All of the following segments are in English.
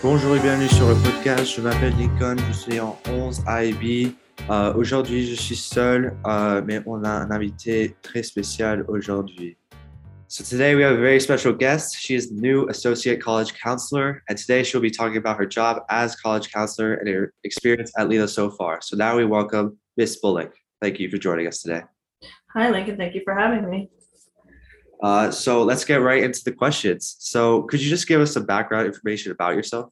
Bonjour et bienvenue sur le podcast. Je m'appelle Nikon, je suis en 11 IB. Euh, aujourd'hui, je suis seul, euh, mais on a un invité très spécial aujourd'hui. So today we have a very special guest. She is the new associate college counselor, and today she'll be talking about her job as college counselor and her experience at Lila so far. So now we welcome Miss Bullock. Thank you for joining us today. Hi, Lincoln. Thank you for having me. Uh, so let's get right into the questions. So could you just give us some background information about yourself?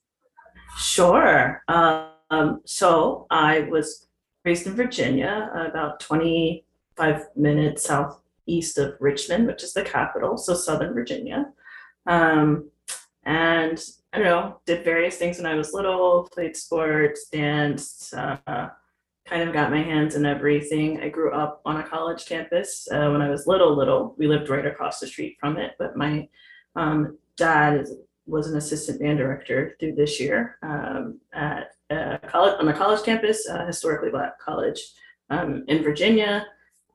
Sure. Um, so I was raised in Virginia, about 25 minutes southeast of Richmond, which is the capital, so Southern Virginia. Um, and I don't know, did various things when I was little, played sports, danced, uh, kind of got my hands in everything. I grew up on a college campus uh, when I was little, little. We lived right across the street from it, but my um, dad is, was an assistant band director through this year um, at a college on a college campus, uh, historically black college um, in Virginia.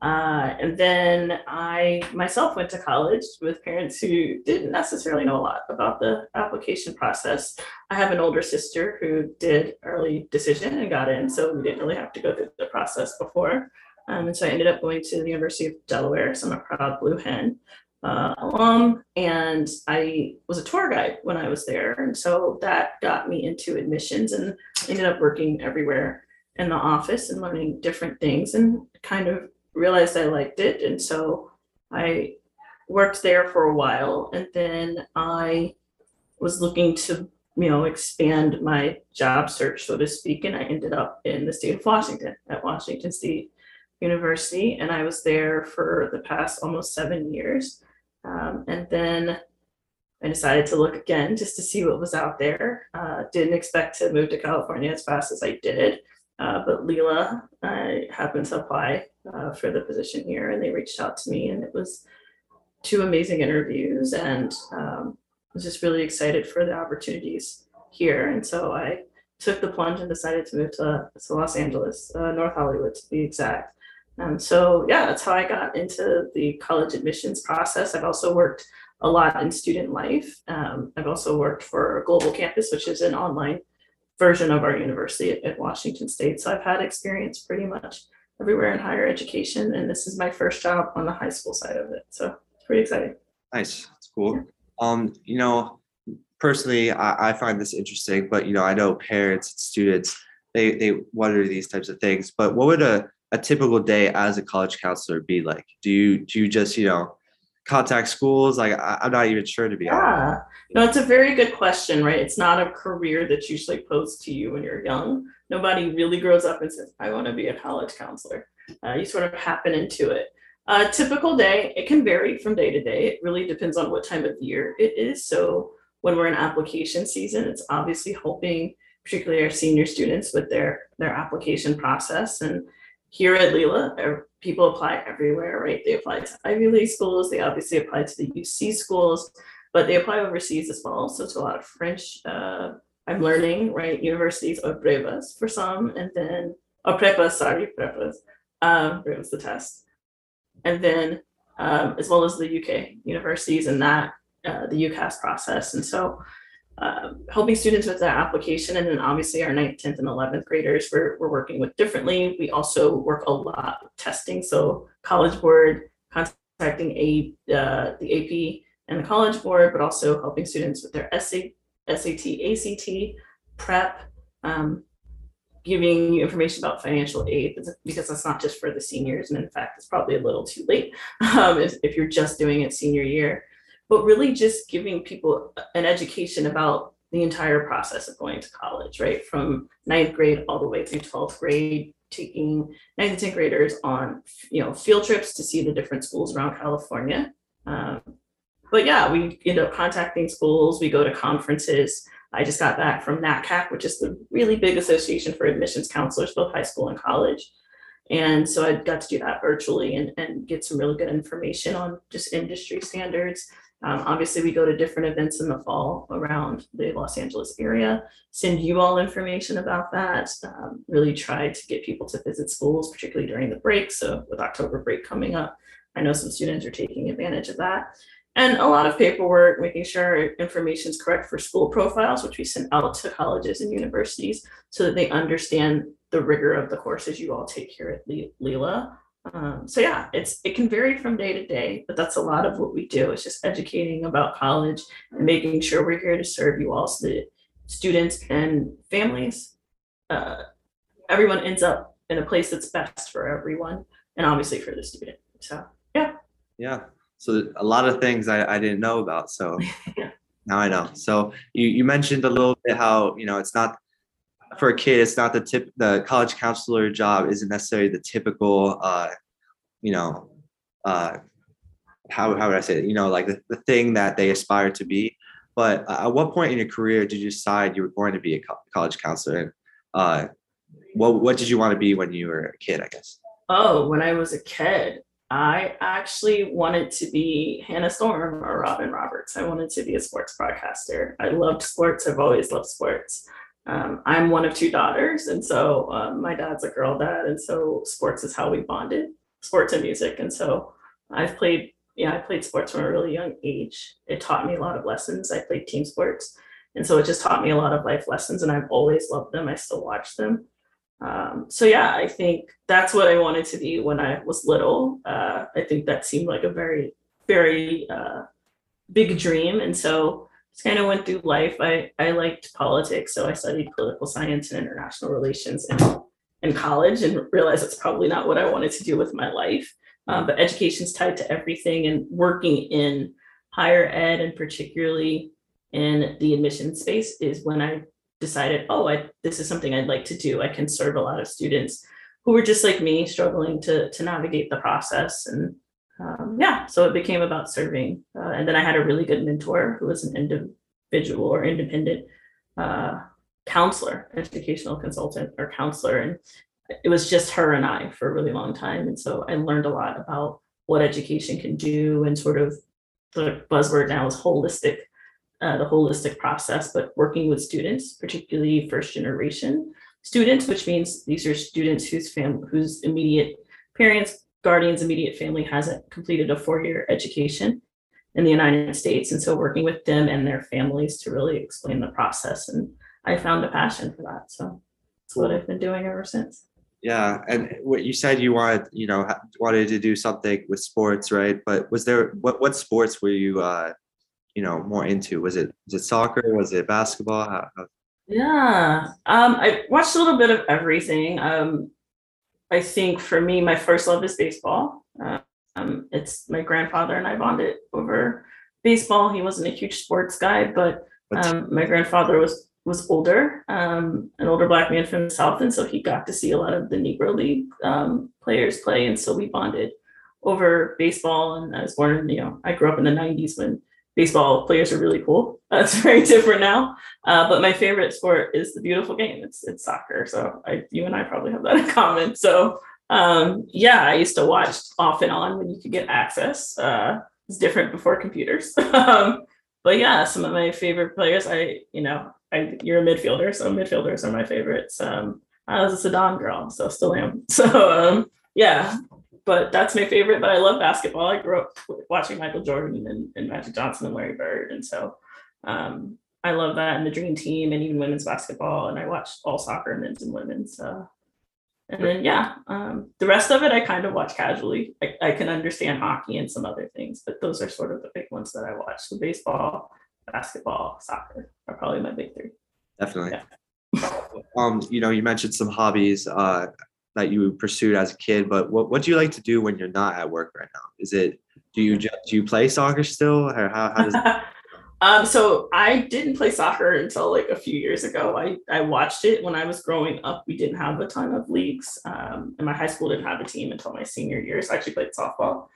Uh, and then I myself went to college with parents who didn't necessarily know a lot about the application process. I have an older sister who did early decision and got in, so we didn't really have to go through the process before. Um, and so I ended up going to the University of Delaware, so I'm a proud Blue Hen uh, alum, and I was a tour guide when I was there, and so that got me into admissions and ended up working everywhere in the office and learning different things and kind of realized I liked it. And so I worked there for a while and then I was looking to, you know, expand my job search, so to speak. And I ended up in the state of Washington at Washington State University. And I was there for the past almost seven years. Um, and then I decided to look again just to see what was out there. Uh, didn't expect to move to California as fast as I did. Uh, but Lila, I happened to apply uh, for the position here, and they reached out to me, and it was two amazing interviews, and um, was just really excited for the opportunities here. And so I took the plunge and decided to move to, to Los Angeles, uh, North Hollywood to be exact. And so, yeah, that's how I got into the college admissions process. I've also worked a lot in student life. Um, I've also worked for Global Campus, which is an online version of our university at, at Washington State. So I've had experience pretty much everywhere in higher education, and this is my first job on the high school side of it. So it's pretty exciting. Nice. That's cool. Um, you know, personally, I, I find this interesting, but you know, I know parents and students, they they wonder these types of things. But what would a, a typical day as a college counselor be like? Do you do you just, you know, contact schools? Like I, I'm not even sure to be honest. Yeah, no, it's a very good question, right? It's not a career that's usually posed to you when you're young. Nobody really grows up and says, I want to be a college counselor. Uh, you sort of happen into it. A typical day, it can vary from day to day. It really depends on what time of year it is. So when we're in application season, it's obviously helping particularly our senior students with their their application process. And here at Lila, er, people apply everywhere, right? They apply to Ivy League schools. They obviously apply to the UC schools, but they apply overseas as well. So it's a lot of French. Uh, I'm learning, right? Universities or brevas for some, and then or prepas, sorry, prepas. Um, brevas the test, and then um, as well as the UK universities and that uh, the UCAS process. And so um, helping students with that application. And then obviously our 9th, 10th, and 11th graders we're, we're working with differently. We also work a lot with testing. So College Board contacting a, uh, the AP and the College Board, but also helping students with their SAT, ACT, prep, um, giving you information about financial aid because that's not just for the seniors. And in fact, it's probably a little too late um, if, if you're just doing it senior year but really just giving people an education about the entire process of going to college, right? From ninth grade all the way through 12th grade, taking ninth and 10th graders on, you know, field trips to see the different schools around California. Um, but yeah, we end up contacting schools, we go to conferences. I just got back from NACAC, which is the really big association for admissions counselors, both high school and college. And so I got to do that virtually and, and get some really good information on just industry standards um, obviously, we go to different events in the fall around the Los Angeles area, send you all information about that, um, really try to get people to visit schools, particularly during the break. So, with October break coming up, I know some students are taking advantage of that. and a lot of paperwork, making sure information is correct for school profiles, which we send out to colleges and universities so that they understand the rigor of the courses you all take here at Lila. Um, so yeah, it's it can vary from day to day, but that's a lot of what we do. It's just educating about college and making sure we're here to serve you all, so that students and families, uh, everyone ends up in a place that's best for everyone, and obviously for the student. So yeah. Yeah. So a lot of things I, I didn't know about. So yeah. now I know. So you, you mentioned a little bit how you know it's not for a kid, it's not the tip. The college counselor job isn't necessarily the typical, uh, you know, uh, how how would I say it? You know, like the, the thing that they aspire to be. But uh, at what point in your career did you decide you were going to be a co- college counselor? And uh, what what did you want to be when you were a kid? I guess. Oh, when I was a kid, I actually wanted to be Hannah Storm or Robin Roberts. I wanted to be a sports broadcaster. I loved sports. I've always loved sports um, I'm one of two daughters, and so um, my dad's a girl dad, and so sports is how we bonded, sports and music. And so I've played, yeah, I played sports from a really young age. It taught me a lot of lessons. I played team sports, and so it just taught me a lot of life lessons, and I've always loved them. I still watch them. Um, so yeah, I think that's what I wanted to be when I was little. Uh, I think that seemed like a very, very uh, big dream, and so just kind of went through life. I, I liked politics, so I studied political science and international relations in, in college and realized that's probably not what I wanted to do with my life. Um, but education's tied to everything, and working in higher ed and particularly in the admission space is when I decided, oh, I, this is something I'd like to do. I can serve a lot of students who were just like me, struggling to to navigate the process and um, yeah, so it became about serving. Uh, and then I had a really good mentor who was an individual or independent uh, counselor, educational consultant or counselor. And it was just her and I for a really long time. And so I learned a lot about what education can do and sort of the buzzword now is holistic, uh, the holistic process, but working with students, particularly first generation students, which means these are students whose fam whose immediate parents guardian's immediate family hasn't completed a four-year education in the United States. And so working with them and their families to really explain the process. And I found a passion for that. So that's what I've been doing ever since. Yeah. And what you said you wanted, you know, wanted to do something with sports, right? But was there, what, what sports were you, uh, you know, more into? Was it, was it soccer? Was it basketball? How, how... Yeah. Um, I watched a little bit of everything. Um, I think for me, my first love is baseball. Um, it's my grandfather and I bonded over baseball. He wasn't a huge sports guy, but um, my grandfather was was older, um, an older black man from the south, and so he got to see a lot of the Negro League um, players play, and so we bonded over baseball. And I was born, you know, I grew up in the '90s when baseball players are really cool. That's very different now. Uh, but my favorite sport is the beautiful game. It's it's soccer. So I, you and I probably have that in common. So um, yeah, I used to watch off and on when you could get access. Uh, it's different before computers. um, but yeah, some of my favorite players. I you know I you're a midfielder, so midfielders are my favorites. Um, I was a Zidane girl, so still am. So um, yeah, but that's my favorite. But I love basketball. I grew up watching Michael Jordan and, and Magic Johnson and Larry Bird, and so um, I love that and the Dream Team and even women's basketball. And I watched all soccer, men's and women's. Uh, and then yeah, um, the rest of it I kind of watch casually. I, I can understand hockey and some other things, but those are sort of the big ones that I watch. So baseball, basketball, soccer are probably my big three. Definitely. Yeah. um, you know, you mentioned some hobbies. Uh, that you pursued as a kid, but what, what do you like to do when you're not at work right now? Is it do you do you play soccer still, or how, how does? um, so I didn't play soccer until like a few years ago. I I watched it when I was growing up. We didn't have a ton of leagues, um, and my high school didn't have a team until my senior year. So I actually played softball.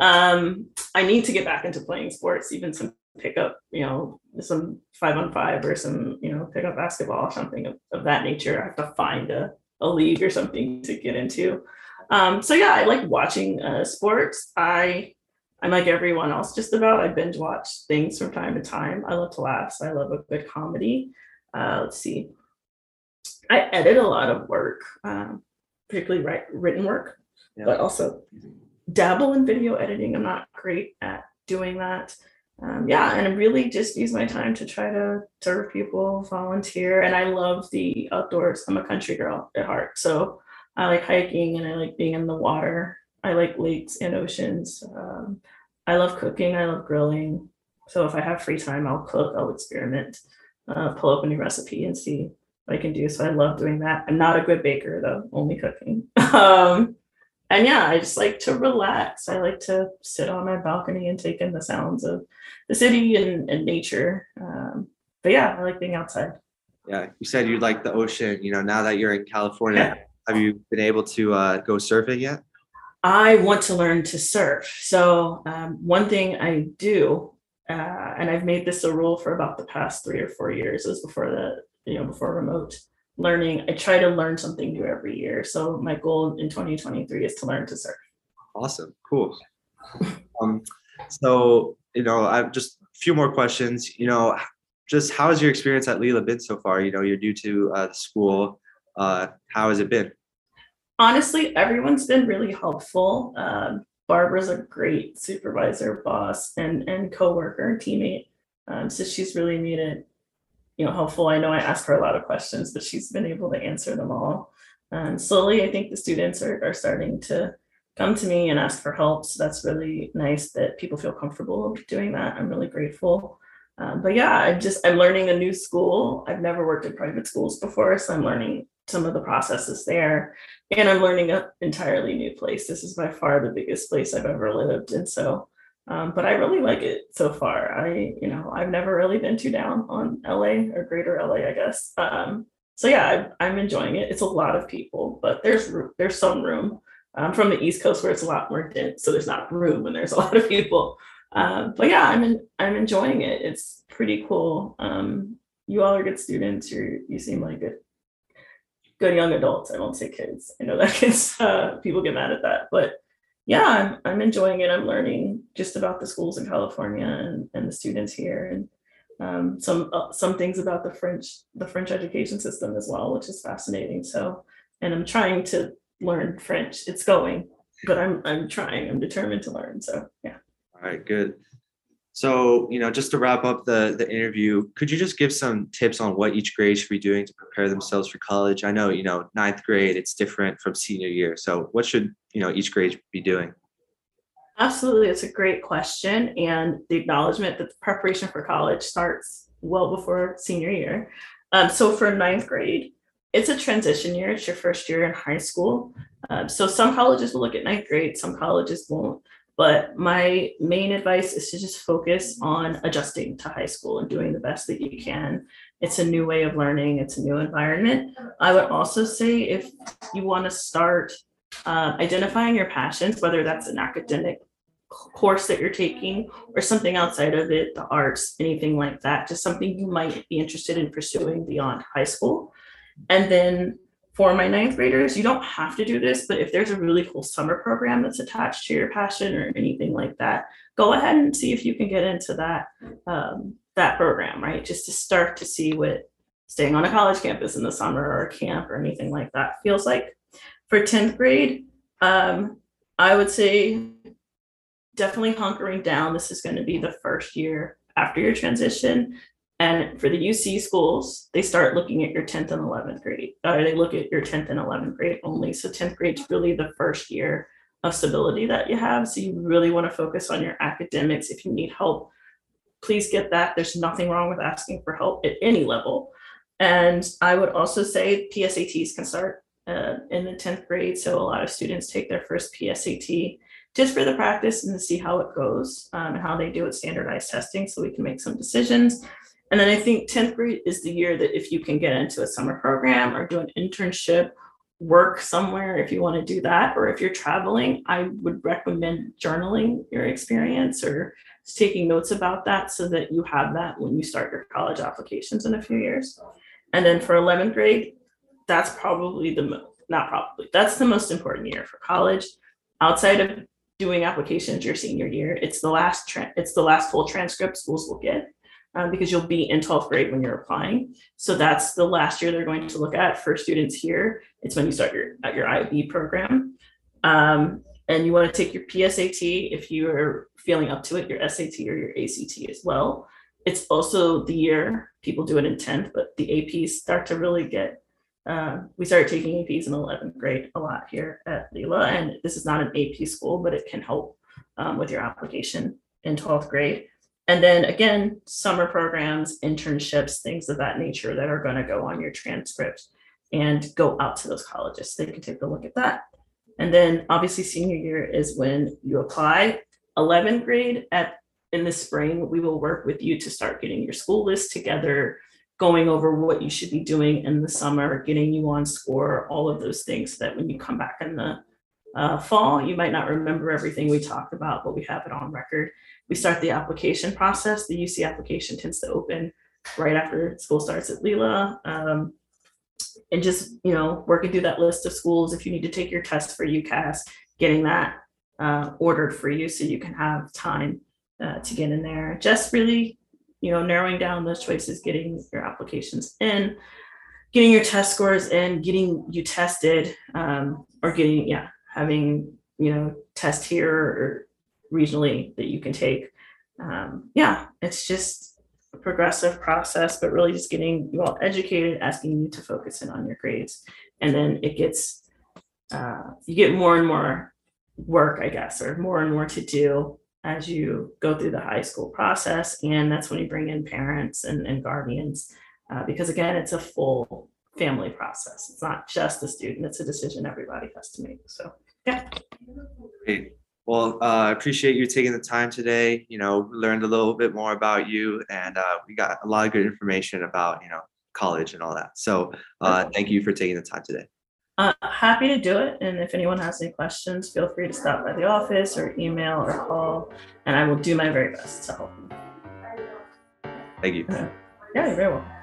Um, I need to get back into playing sports, even some pickup, you know, some five on five or some, you know, pickup basketball or something of, of that nature. I have to find a a league or something to get into. Um, so yeah, I like watching uh, sports. I I'm like everyone else, just about. I binge watch things from time to time. I love to laugh. So I love a good comedy. Uh, let's see. I edit a lot of work, um, particularly write, written work, yeah. but also dabble in video editing. I'm not great at doing that. Um, yeah, and really just use my time to try to serve people, volunteer, and I love the outdoors. I'm a country girl at heart, so I like hiking and I like being in the water. I like lakes and oceans. Um, I love cooking. I love grilling. So if I have free time, I'll cook. I'll experiment, uh, pull up a new recipe and see what I can do. So I love doing that. I'm not a good baker though, only cooking. um, and yeah, I just like to relax. I like to sit on my balcony and take in the sounds of the city and, and nature. Um, but yeah, I like being outside. Yeah, you said you like the ocean. You know, now that you're in California, yeah. have you been able to uh, go surfing yet? I want to learn to surf. So um, one thing I do, uh, and I've made this a rule for about the past three or four years, is before the you know before remote learning. I try to learn something new every year. So my goal in 2023 is to learn to surf. Awesome, cool. um, so you know, I've just a few more questions. You know, just how has your experience at Lila been so far? You know, you're due to uh, the school. Uh, how has it been? Honestly, everyone's been really helpful. Um, Barbara's a great supervisor, boss, and and coworker teammate. Um, so she's really made it, you know, helpful. I know I asked her a lot of questions, but she's been able to answer them all. Um, slowly, I think the students are, are starting to come to me and ask for help. So that's really nice that people feel comfortable doing that. I'm really grateful. Um, but yeah, I'm just I'm learning a new school. I've never worked in private schools before, so I'm learning some of the processes there, and I'm learning an entirely new place. This is by far the biggest place I've ever lived, and so. Um, but I really like it so far. I, you know, I've never really been too down on LA or Greater LA, I guess. Um, so yeah, I, I'm enjoying it. It's a lot of people, but there's there's some room I'm from the East Coast where it's a lot more dense, so there's not room when there's a lot of people. Um, but yeah, I'm in, I'm enjoying it. It's pretty cool. Um, you all are good students. You you seem like good good young adults. I won't say kids. I know that kids uh, people get mad at that, but yeah, I'm I'm enjoying it. I'm learning just about the schools in California and, and the students here and um, some uh, some things about the French the French education system as well, which is fascinating. So, and I'm trying to learn French. It's going, but I'm I'm trying. I'm determined to learn. So yeah. All right, good. So, you know, just to wrap up the the interview, could you just give some tips on what each grade should be doing to prepare themselves for college? I know, you know, ninth grade, it's different from senior year. So what should, you know, each grade be doing? Absolutely. It's a great question. And the acknowledgement that the preparation for college starts well before senior year. Um, so for ninth grade, it's a transition year. It's your first year in high school. Um, so some colleges will look at ninth grade, some colleges won't. But my main advice is to just focus on adjusting to high school and doing the best that you can. It's a new way of learning, it's a new environment. I would also say if you want to start uh, identifying your passions, whether that's an academic course that you're taking or something outside of it, the arts, anything like that, just something you might be interested in pursuing beyond high school. And then for my ninth graders, you don't have to do this, but if there's a really cool summer program that's attached to your passion or anything like that, go ahead and see if you can get into that um, that program, right? Just to start to see what staying on a college campus in the summer or camp or anything like that feels like. For 10th grade, um, I would say definitely hunkering down. This is going to be the first year after your transition. And for the UC schools, they start looking at your 10th and 11th grade, or they look at your 10th and 11th grade only. So 10th grade is really the first year of stability that you have. So you really want to focus on your academics. If you need help, please get that. There's nothing wrong with asking for help at any level. And I would also say PSATs can start uh, in the 10th grade. So a lot of students take their first PSAT just for the practice and to see how it goes um, and how they do with standardized testing so we can make some decisions. And then I think 10th grade is the year that if you can get into a summer program or do an internship, work somewhere if you want to do that, or if you're traveling, I would recommend journaling your experience or taking notes about that so that you have that when you start your college applications in a few years. And then for 11th grade, that's probably the mo- not probably that's the most important year for college. Outside of doing applications your senior year, it's the last tra- it's the last full transcript schools will get um, because you'll be in 12th grade when you're applying. So that's the last year they're going to look at for students here. It's when you start your at your IB program. Um, and you want to take your PSAT if you are feeling up to it, your SAT or your ACT as well. It's also the year people do it in 10th, but the APs start to really get. Uh, we started taking APs in 11th grade a lot here at Lila, and this is not an AP school, but it can help um, with your application in 12th grade. And then again, summer programs, internships, things of that nature that are going to go on your transcript and go out to those colleges. They can take a look at that. And then obviously senior year is when you apply. 11th grade at in the spring, we will work with you to start getting your school list together, going over what you should be doing in the summer, getting you on Scoir, all of those things so that when you come back in the uh, fall, you might not remember everything we talked about, but we have it on record. We start the application process. The UC application tends to open right after school starts at Lila. Um, and just, you know, working through that list of schools. If you need to take your test for UCAS, getting that uh, ordered for you so you can have time uh, to get in there. Just really, you know, narrowing down those choices, getting your applications in, getting your test scores in, getting you tested, um, or getting, yeah, having, you know, test here or regionally that you can take. Um, yeah, it's just a progressive process, but really just getting you all educated, asking you to focus in on your grades. And then it gets, uh, you get more and more work, I guess, or more and more to do as you go through the high school process. And that's when you bring in parents and, and guardians, uh, because again, it's a full family process. It's not just the student, it's a decision everybody has to make. So, yeah. Great. Well, uh, I appreciate you taking the time today. You know, learned a little bit more about you, and uh, we got a lot of good information about you know college and all that. So, uh, thank you for taking the time today. Uh, happy to do it. And if anyone has any questions, feel free to stop by the office or email or call, and I will do my very best to help. Thank you. Yeah, you're very welcome.